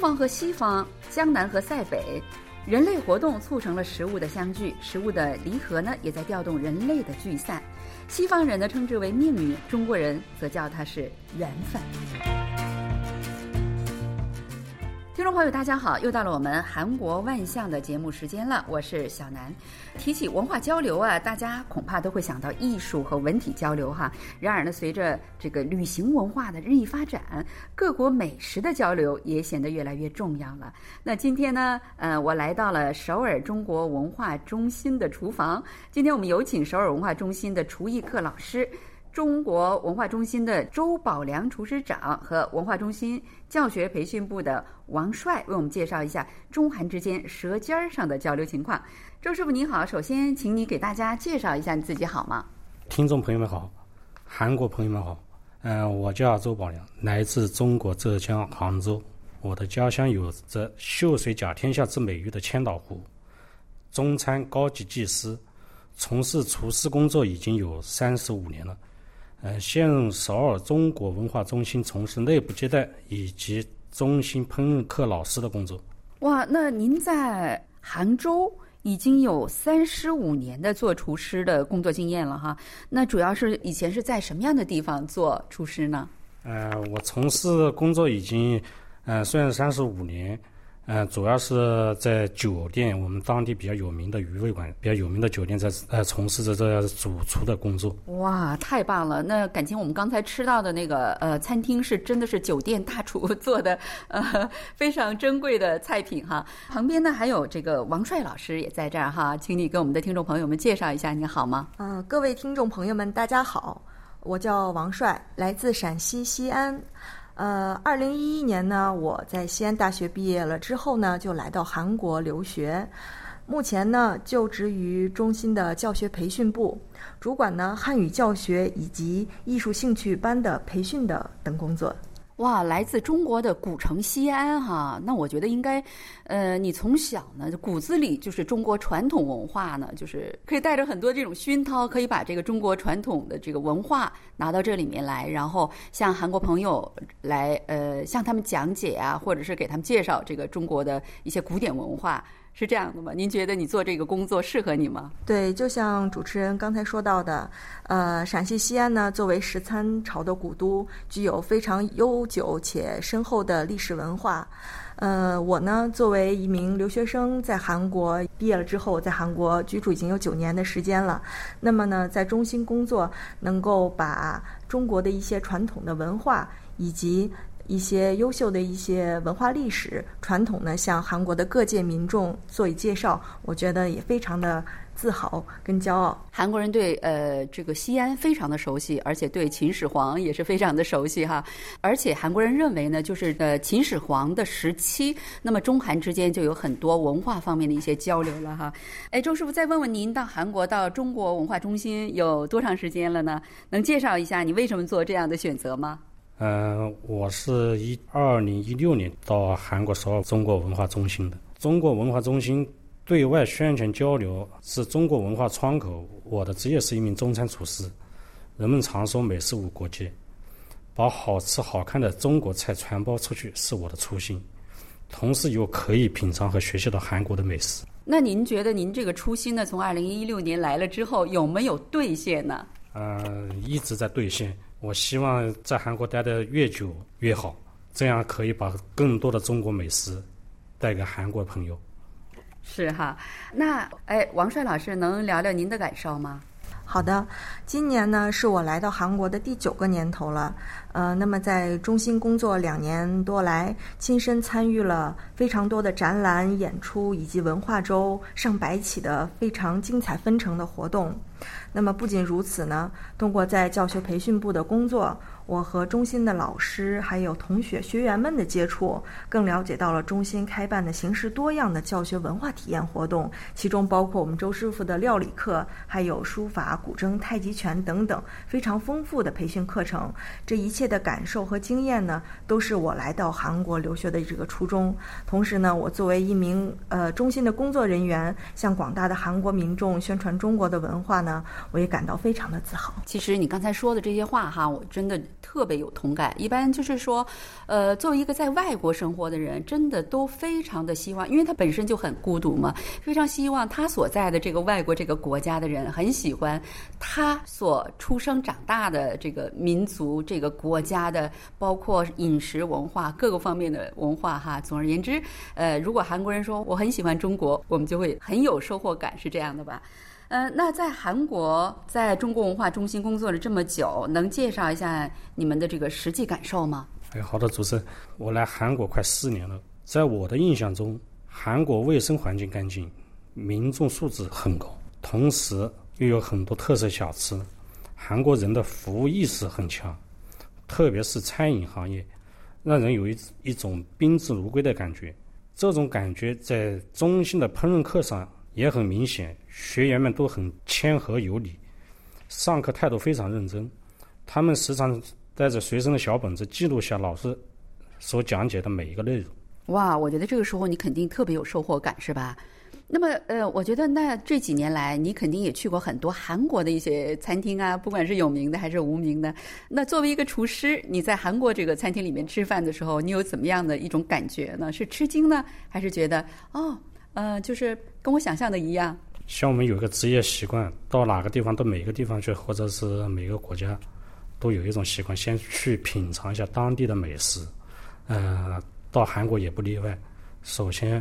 方和西方，江南和塞北，人类活动促成了食物的相聚，食物的离合呢，也在调动人类的聚散。西方人呢称之为命运，中国人则叫它是缘分。听众朋友，大家好！又到了我们韩国万象的节目时间了，我是小南。提起文化交流啊，大家恐怕都会想到艺术和文体交流哈。然而呢，随着这个旅行文化的日益发展，各国美食的交流也显得越来越重要了。那今天呢，呃，我来到了首尔中国文化中心的厨房。今天我们有请首尔文化中心的厨艺课老师。中国文化中心的周宝良厨师长和文化中心教学培训部的王帅为我们介绍一下中韩之间舌尖上的交流情况。周师傅您好，首先请你给大家介绍一下你自己好吗？听众朋友们好，韩国朋友们好，嗯，我叫周宝良，来自中国浙江杭州。我的家乡有着“秀水甲天下”之美誉的千岛湖，中餐高级技师，从事厨师工作已经有三十五年了。呃，现任首尔中国文化中心从事内部接待以及中心烹饪课老师的工作。哇，那您在杭州已经有三十五年的做厨师的工作经验了哈？那主要是以前是在什么样的地方做厨师呢？呃，我从事工作已经，呃，虽然三十五年。嗯，主要是在酒店，我们当地比较有名的鱼味馆，比较有名的酒店，在呃从事着这主厨的工作。哇，太棒了！那感情我们刚才吃到的那个呃餐厅是真的是酒店大厨 做的，呃非常珍贵的菜品哈。旁边呢还有这个王帅老师也在这儿哈，请你给我们的听众朋友们介绍一下，你好吗？嗯，各位听众朋友们，大家好，我叫王帅，来自陕西西安。呃，二零一一年呢，我在西安大学毕业了之后呢，就来到韩国留学。目前呢，就职于中心的教学培训部，主管呢汉语教学以及艺术兴趣班的培训的等工作。哇，来自中国的古城西安哈，那我觉得应该，呃，你从小呢骨子里就是中国传统文化呢，就是可以带着很多这种熏陶，可以把这个中国传统的这个文化拿到这里面来，然后向韩国朋友来呃向他们讲解啊，或者是给他们介绍这个中国的一些古典文化。是这样的吗？您觉得你做这个工作适合你吗？对，就像主持人刚才说到的，呃，陕西西安呢，作为食参朝的古都，具有非常悠久且深厚的历史文化。呃，我呢，作为一名留学生，在韩国毕业了之后，在韩国居住已经有九年的时间了。那么呢，在中心工作，能够把中国的一些传统的文化以及。一些优秀的一些文化历史传统呢，向韩国的各界民众做以介绍，我觉得也非常的自豪跟骄傲。韩国人对呃这个西安非常的熟悉，而且对秦始皇也是非常的熟悉哈。而且韩国人认为呢，就是呃秦始皇的时期，那么中韩之间就有很多文化方面的一些交流了哈。哎，周师傅，再问问您，到韩国到中国文化中心有多长时间了呢？能介绍一下你为什么做这样的选择吗？嗯，我是一二零一六年到韩国首尔中国文化中心的。中国文化中心对外宣传交流是中国文化窗口。我的职业是一名中餐厨师。人们常说美食无国界，把好吃好看的中国菜传播出去是我的初心，同时又可以品尝和学习到韩国的美食。那您觉得您这个初心呢？从二零一六年来了之后，有没有兑现呢？嗯，一直在兑现。我希望在韩国待得越久越好，这样可以把更多的中国美食带给韩国朋友。是哈，那哎，王帅老师能聊聊您的感受吗？好的，今年呢是我来到韩国的第九个年头了。呃，那么在中心工作两年多来，亲身参与了非常多的展览、演出以及文化周上百起的非常精彩纷呈的活动。那么不仅如此呢，通过在教学培训部的工作。我和中心的老师还有同学学员们的接触，更了解到了中心开办的形式多样的教学文化体验活动，其中包括我们周师傅的料理课，还有书法、古筝、太极拳等等非常丰富的培训课程。这一切切的感受和经验呢，都是我来到韩国留学的这个初衷。同时呢，我作为一名呃中心的工作人员，向广大的韩国民众宣传中国的文化呢，我也感到非常的自豪。其实你刚才说的这些话哈，我真的。特别有同感。一般就是说，呃，作为一个在外国生活的人，真的都非常的希望，因为他本身就很孤独嘛，非常希望他所在的这个外国这个国家的人很喜欢他所出生长大的这个民族、这个国国家的，包括饮食文化各个方面的文化哈。总而言之，呃，如果韩国人说我很喜欢中国，我们就会很有收获感，是这样的吧？呃，那在韩国，在中国文化中心工作了这么久，能介绍一下你们的这个实际感受吗？哎，好的，主持人，我来韩国快四年了，在我的印象中，韩国卫生环境干净，民众素质很高，同时又有很多特色小吃，韩国人的服务意识很强，特别是餐饮行业，让人有一一种宾至如归的感觉。这种感觉在中心的烹饪课上也很明显。学员们都很谦和有礼，上课态度非常认真。他们时常带着随身的小本子记录下老师所讲解的每一个内容。哇，我觉得这个时候你肯定特别有收获感，是吧？那么，呃，我觉得那这几年来，你肯定也去过很多韩国的一些餐厅啊，不管是有名的还是无名的。那作为一个厨师，你在韩国这个餐厅里面吃饭的时候，你有怎么样的一种感觉呢？是吃惊呢，还是觉得哦，呃，就是跟我想象的一样？像我们有一个职业习惯，到哪个地方到每个地方去，或者是每个国家，都有一种习惯，先去品尝一下当地的美食。呃，到韩国也不例外。首先，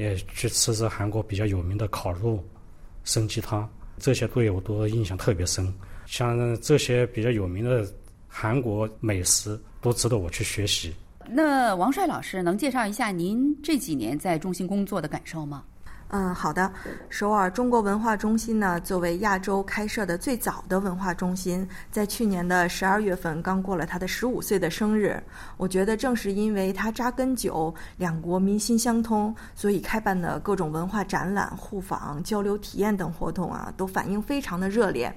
也去吃吃韩国比较有名的烤肉、参鸡汤，这些对我都印象特别深。像这些比较有名的韩国美食，都值得我去学习。那王帅老师能介绍一下您这几年在中心工作的感受吗？嗯，好的。首尔中国文化中心呢，作为亚洲开设的最早的文化中心，在去年的十二月份刚过了他的十五岁的生日。我觉得正是因为它扎根久，两国民心相通，所以开办的各种文化展览、互访、交流体验等活动啊，都反应非常的热烈。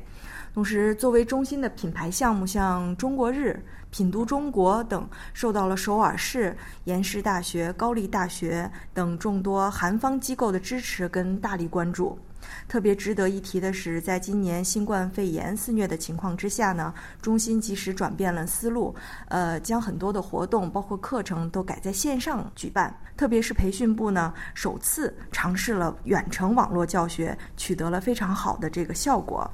同时，作为中心的品牌项目，像中国日。品读中国等受到了首尔市、延世大学、高丽大学等众多韩方机构的支持跟大力关注。特别值得一提的是，在今年新冠肺炎肆虐的情况之下呢，中心及时转变了思路，呃，将很多的活动包括课程都改在线上举办。特别是培训部呢，首次尝试了远程网络教学，取得了非常好的这个效果。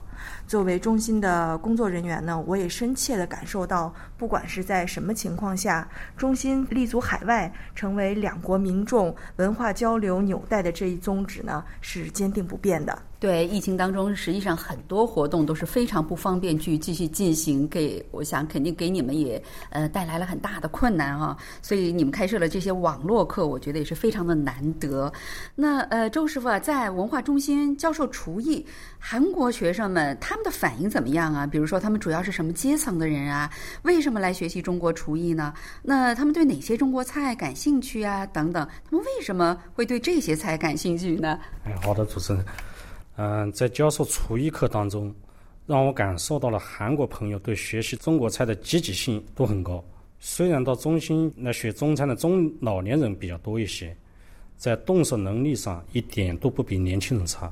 作为中心的工作人员呢，我也深切地感受到，不不管是在什么情况下，中心立足海外，成为两国民众文化交流纽带的这一宗旨呢，是坚定不变的。对疫情当中，实际上很多活动都是非常不方便去继续进行，给我想肯定给你们也呃带来了很大的困难啊。所以你们开设了这些网络课，我觉得也是非常的难得。那呃，周师傅啊，在文化中心教授厨艺，韩国学生们他们的反应怎么样啊？比如说他们主要是什么阶层的人啊？为什么来学习中国厨艺呢？那他们对哪些中国菜感兴趣啊？等等，他们为什么会对这些菜感兴趣呢？哎，好的，主持人。嗯，在教授厨艺课当中，让我感受到了韩国朋友对学习中国菜的积极性都很高。虽然到中心来学中餐的中老年人比较多一些，在动手能力上一点都不比年轻人差。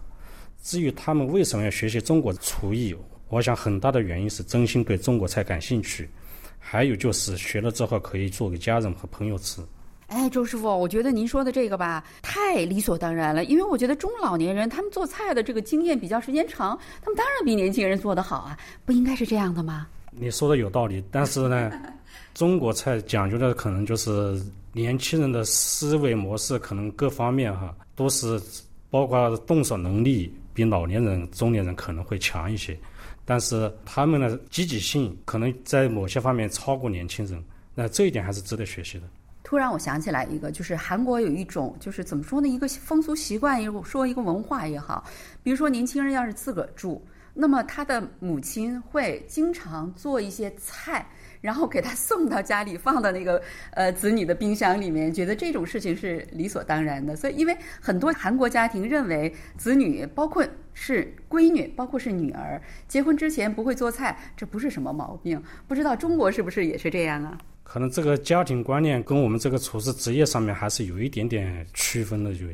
至于他们为什么要学习中国厨艺，我想很大的原因是真心对中国菜感兴趣，还有就是学了之后可以做给家人和朋友吃。哎，周师傅，我觉得您说的这个吧，太理所当然了。因为我觉得中老年人他们做菜的这个经验比较时间长，他们当然比年轻人做得好啊，不应该是这样的吗？你说的有道理，但是呢，中国菜讲究的可能就是年轻人的思维模式，可能各方面哈都是包括动手能力比老年人、中年人可能会强一些，但是他们的积极性可能在某些方面超过年轻人，那这一点还是值得学习的。突然，我想起来一个，就是韩国有一种，就是怎么说呢，一个风俗习惯，也说一个文化也好。比如说，年轻人要是自个儿住，那么他的母亲会经常做一些菜，然后给他送到家里，放到那个呃子女的冰箱里面，觉得这种事情是理所当然的。所以，因为很多韩国家庭认为，子女包括是闺女，包括是女儿，结婚之前不会做菜，这不是什么毛病。不知道中国是不是也是这样啊？可能这个家庭观念跟我们这个厨师职业上面还是有一点点区分的，就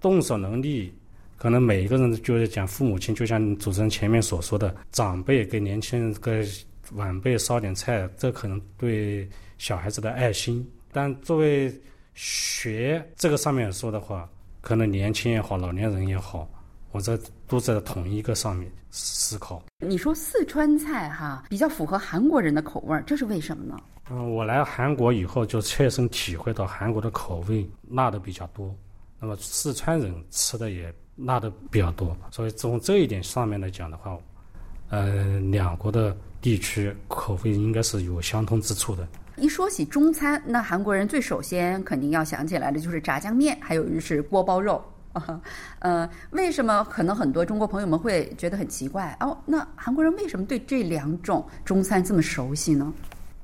动手能力，可能每一个人就是讲父母亲，就像主持人前面所说的，长辈给年轻人个晚辈烧点菜，这可能对小孩子的爱心。但作为学这个上面说的话，可能年轻也好，老年人也好，我这都在同一个上面思考。你说四川菜哈比较符合韩国人的口味，这是为什么呢？嗯，我来韩国以后就切身体会到韩国的口味辣的比较多，那么四川人吃的也辣的比较多，所以从这一点上面来讲的话，呃，两国的地区口味应该是有相通之处的。一说起中餐，那韩国人最首先肯定要想起来的就是炸酱面，还有就是锅包肉。呃，为什么可能很多中国朋友们会觉得很奇怪哦？那韩国人为什么对这两种中餐这么熟悉呢？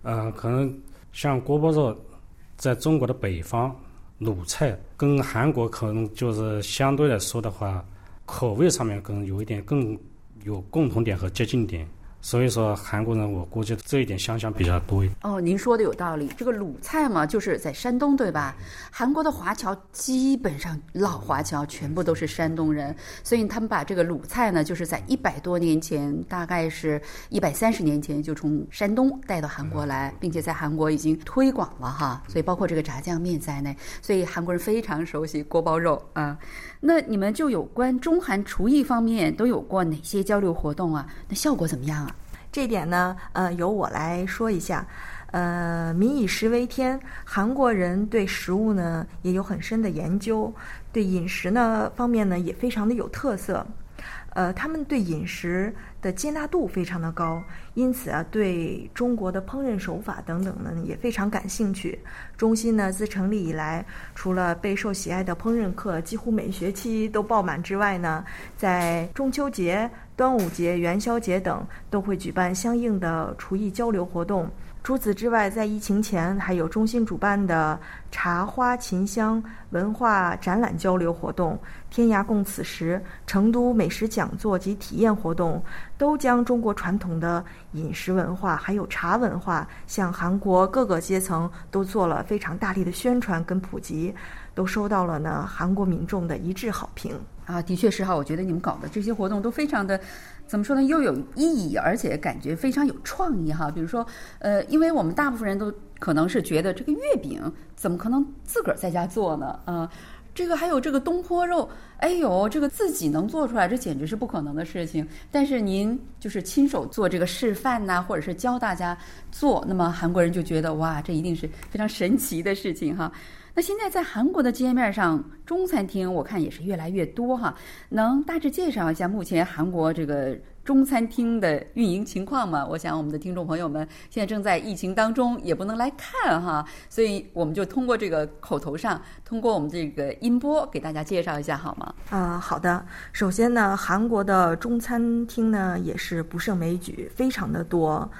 呃，可能像锅包肉，在中国的北方，鲁菜跟韩国可能就是相对来说的话，口味上面可能有一点更有共同点和接近点。所以说，韩国人我估计这一点相像比较多一点。哦，您说的有道理。这个鲁菜嘛，就是在山东，对吧？韩国的华侨基本上老华侨全部都是山东人，所以他们把这个鲁菜呢，就是在一百多年前，大概是一百三十年前就从山东带到韩国来，并且在韩国已经推广了哈。所以包括这个炸酱面在内，所以韩国人非常熟悉锅包肉啊。那你们就有关中韩厨艺方面都有过哪些交流活动啊？那效果怎么样啊？这点呢，呃，由我来说一下。呃，民以食为天，韩国人对食物呢也有很深的研究，对饮食呢方面呢也非常的有特色。呃，他们对饮食的接纳度非常的高，因此啊，对中国的烹饪手法等等呢也非常感兴趣。中心呢自成立以来，除了备受喜爱的烹饪课几乎每学期都爆满之外呢，在中秋节、端午节、元宵节等都会举办相应的厨艺交流活动。除此之外，在疫情前还有中心主办的茶花琴香文化展览交流活动、天涯共此时、成都美食讲座及体验活动，都将中国传统的饮食文化还有茶文化向韩国各个阶层都做了非常大力的宣传跟普及，都收到了呢韩国民众的一致好评。啊，的确是哈，我觉得你们搞的这些活动都非常的。怎么说呢？又有意义，而且感觉非常有创意哈。比如说，呃，因为我们大部分人都可能是觉得这个月饼怎么可能自个儿在家做呢？啊，这个还有这个东坡肉，哎呦，这个自己能做出来，这简直是不可能的事情。但是您就是亲手做这个示范呐，或者是教大家做，那么韩国人就觉得哇，这一定是非常神奇的事情哈。现在在韩国的街面上，中餐厅我看也是越来越多哈。能大致介绍一下目前韩国这个中餐厅的运营情况吗？我想我们的听众朋友们现在正在疫情当中，也不能来看哈，所以我们就通过这个口头上，通过我们这个音波给大家介绍一下好吗？啊，好的。首先呢，韩国的中餐厅呢也是不胜枚举，非常的多。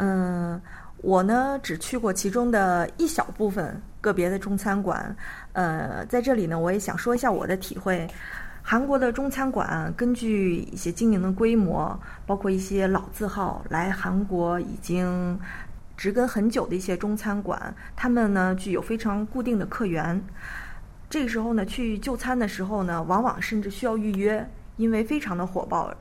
嗯，我呢只去过其中的一小部分。个别的中餐馆，呃，在这里呢，我也想说一下我的体会。韩国的中餐馆根据一些经营的规模，包括一些老字号来韩国已经植根很久的一些中餐馆，他们呢具有非常固定的客源。这个时候呢，去就餐的时候呢，往往甚至需要预约，因为非常的火爆。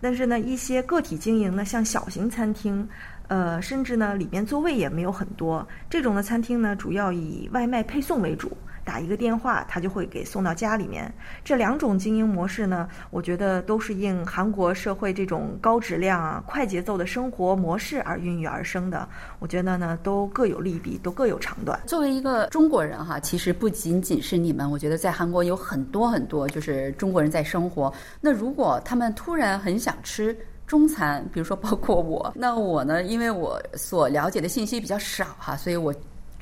但是呢，一些个体经营的，像小型餐厅。呃，甚至呢，里面座位也没有很多。这种的餐厅呢，主要以外卖配送为主，打一个电话，他就会给送到家里面。这两种经营模式呢，我觉得都是应韩国社会这种高质量啊、快节奏的生活模式而孕育而生的。我觉得呢，都各有利弊，都各有长短。作为一个中国人哈，其实不仅仅是你们，我觉得在韩国有很多很多就是中国人在生活。那如果他们突然很想吃，中餐，比如说包括我，那我呢，因为我所了解的信息比较少哈，所以我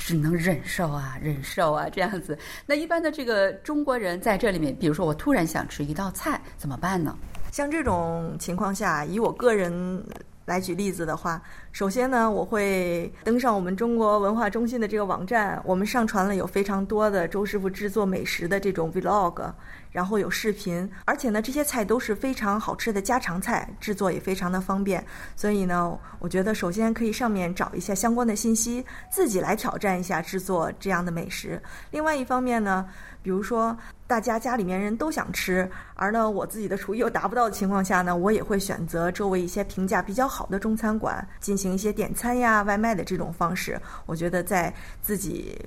只能忍受啊，忍受啊这样子。那一般的这个中国人在这里面，比如说我突然想吃一道菜，怎么办呢？像这种情况下，以我个人来举例子的话，首先呢，我会登上我们中国文化中心的这个网站，我们上传了有非常多的周师傅制作美食的这种 vlog。然后有视频，而且呢，这些菜都是非常好吃的家常菜，制作也非常的方便。所以呢，我觉得首先可以上面找一下相关的信息，自己来挑战一下制作这样的美食。另外一方面呢，比如说大家家里面人都想吃，而呢我自己的厨艺又达不到的情况下呢，我也会选择周围一些评价比较好的中餐馆进行一些点餐呀、外卖的这种方式。我觉得在自己。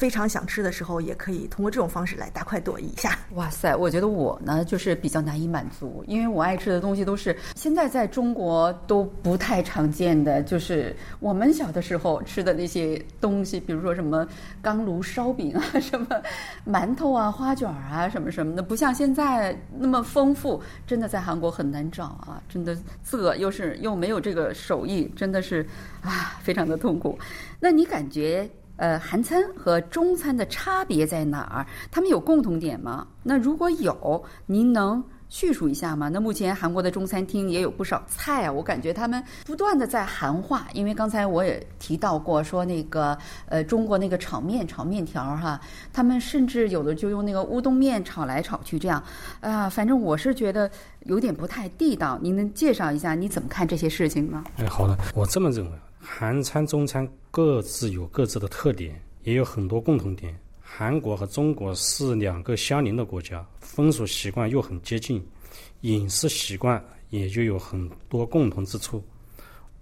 非常想吃的时候，也可以通过这种方式来大快朵颐一下。哇塞，我觉得我呢就是比较难以满足，因为我爱吃的东西都是现在在中国都不太常见的，就是我们小的时候吃的那些东西，比如说什么钢炉烧饼啊，什么馒头啊、花卷啊，什么什么的，不像现在那么丰富。真的在韩国很难找啊，真的这又是又没有这个手艺，真的是啊，非常的痛苦。那你感觉？呃，韩餐和中餐的差别在哪儿？他们有共同点吗？那如果有，您能叙述一下吗？那目前韩国的中餐厅也有不少菜啊，我感觉他们不断的在韩化，因为刚才我也提到过，说那个呃，中国那个炒面、炒面条哈，他们甚至有的就用那个乌冬面炒来炒去，这样啊，反正我是觉得有点不太地道。您能介绍一下你怎么看这些事情吗？哎，好的，我这么认为。韩餐、中餐各自有各自的特点，也有很多共同点。韩国和中国是两个相邻的国家，风俗习惯又很接近，饮食习惯也就有很多共同之处。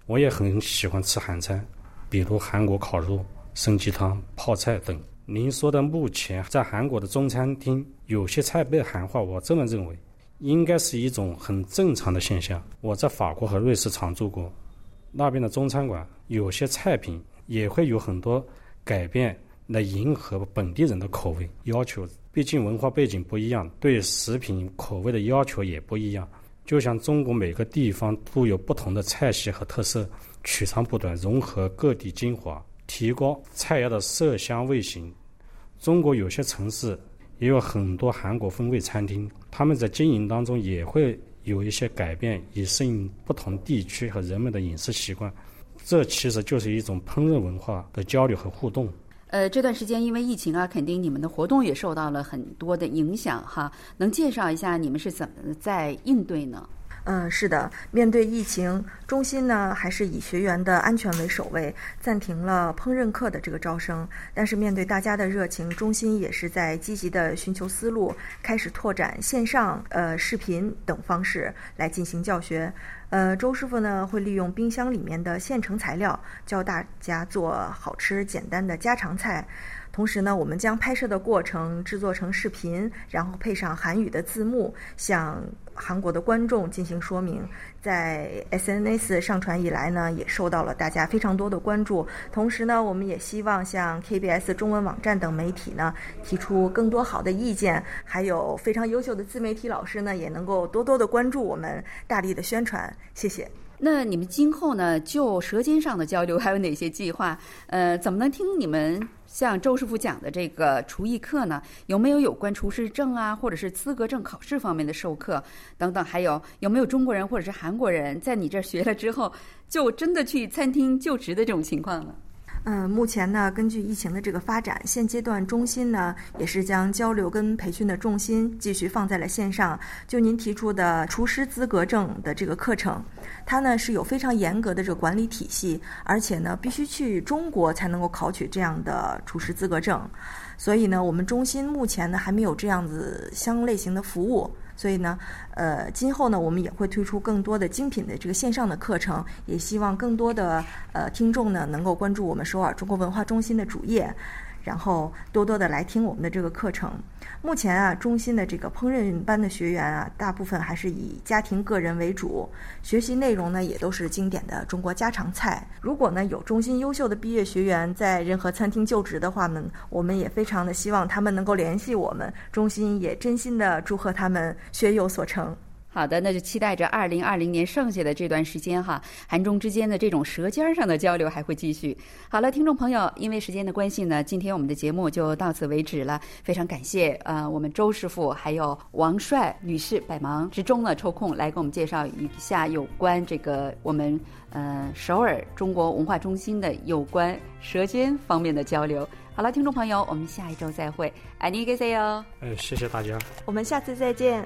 我也很喜欢吃韩餐，比如韩国烤肉、参鸡汤、泡菜等。您说的目前在韩国的中餐厅有些菜被韩化，我这么认为，应该是一种很正常的现象。我在法国和瑞士常住过。那边的中餐馆有些菜品也会有很多改变，来迎合本地人的口味要求。毕竟文化背景不一样，对食品口味的要求也不一样。就像中国每个地方都有不同的菜系和特色，取长补短，融合各地精华，提高菜肴的色香味形。中国有些城市也有很多韩国风味餐厅，他们在经营当中也会。有一些改变，以适应不同地区和人们的饮食习惯，这其实就是一种烹饪文化的交流和互动。呃，这段时间因为疫情啊，肯定你们的活动也受到了很多的影响哈。能介绍一下你们是怎么在应对呢？嗯，是的，面对疫情，中心呢还是以学员的安全为首位，暂停了烹饪课的这个招生。但是面对大家的热情，中心也是在积极的寻求思路，开始拓展线上、呃视频等方式来进行教学。呃，周师傅呢会利用冰箱里面的现成材料，教大家做好吃简单的家常菜。同时呢，我们将拍摄的过程制作成视频，然后配上韩语的字幕，向韩国的观众进行说明。在 SNS 上传以来呢，也受到了大家非常多的关注。同时呢，我们也希望向 KBS 中文网站等媒体呢提出更多好的意见，还有非常优秀的自媒体老师呢，也能够多多的关注我们，大力的宣传。谢谢。那你们今后呢，就舌尖上的交流还有哪些计划？呃，怎么能听你们像周师傅讲的这个厨艺课呢？有没有有关厨师证啊，或者是资格证考试方面的授课等等？还有有没有中国人或者是韩国人在你这儿学了之后，就真的去餐厅就职的这种情况呢？嗯，目前呢，根据疫情的这个发展，现阶段中心呢也是将交流跟培训的重心继续放在了线上。就您提出的厨师资格证的这个课程，它呢是有非常严格的这个管理体系，而且呢必须去中国才能够考取这样的厨师资格证。所以呢，我们中心目前呢还没有这样子相类型的服务。所以呢，呃，今后呢，我们也会推出更多的精品的这个线上的课程，也希望更多的呃听众呢能够关注我们首尔中国文化中心的主页。然后多多的来听我们的这个课程。目前啊，中心的这个烹饪班的学员啊，大部分还是以家庭个人为主，学习内容呢也都是经典的中国家常菜。如果呢有中心优秀的毕业学员在任何餐厅就职的话呢，我们也非常的希望他们能够联系我们，中心也真心的祝贺他们学有所成。好的，那就期待着二零二零年剩下的这段时间哈，韩中之间的这种舌尖上的交流还会继续。好了，听众朋友，因为时间的关系呢，今天我们的节目就到此为止了。非常感谢呃，我们周师傅还有王帅女士百忙之中呢抽空来给我们介绍一下有关这个我们呃首尔中国文化中心的有关舌尖方面的交流。好了，听众朋友，我们下一周再会，爱你给谁哟。哎，谢谢大家。我们下次再见。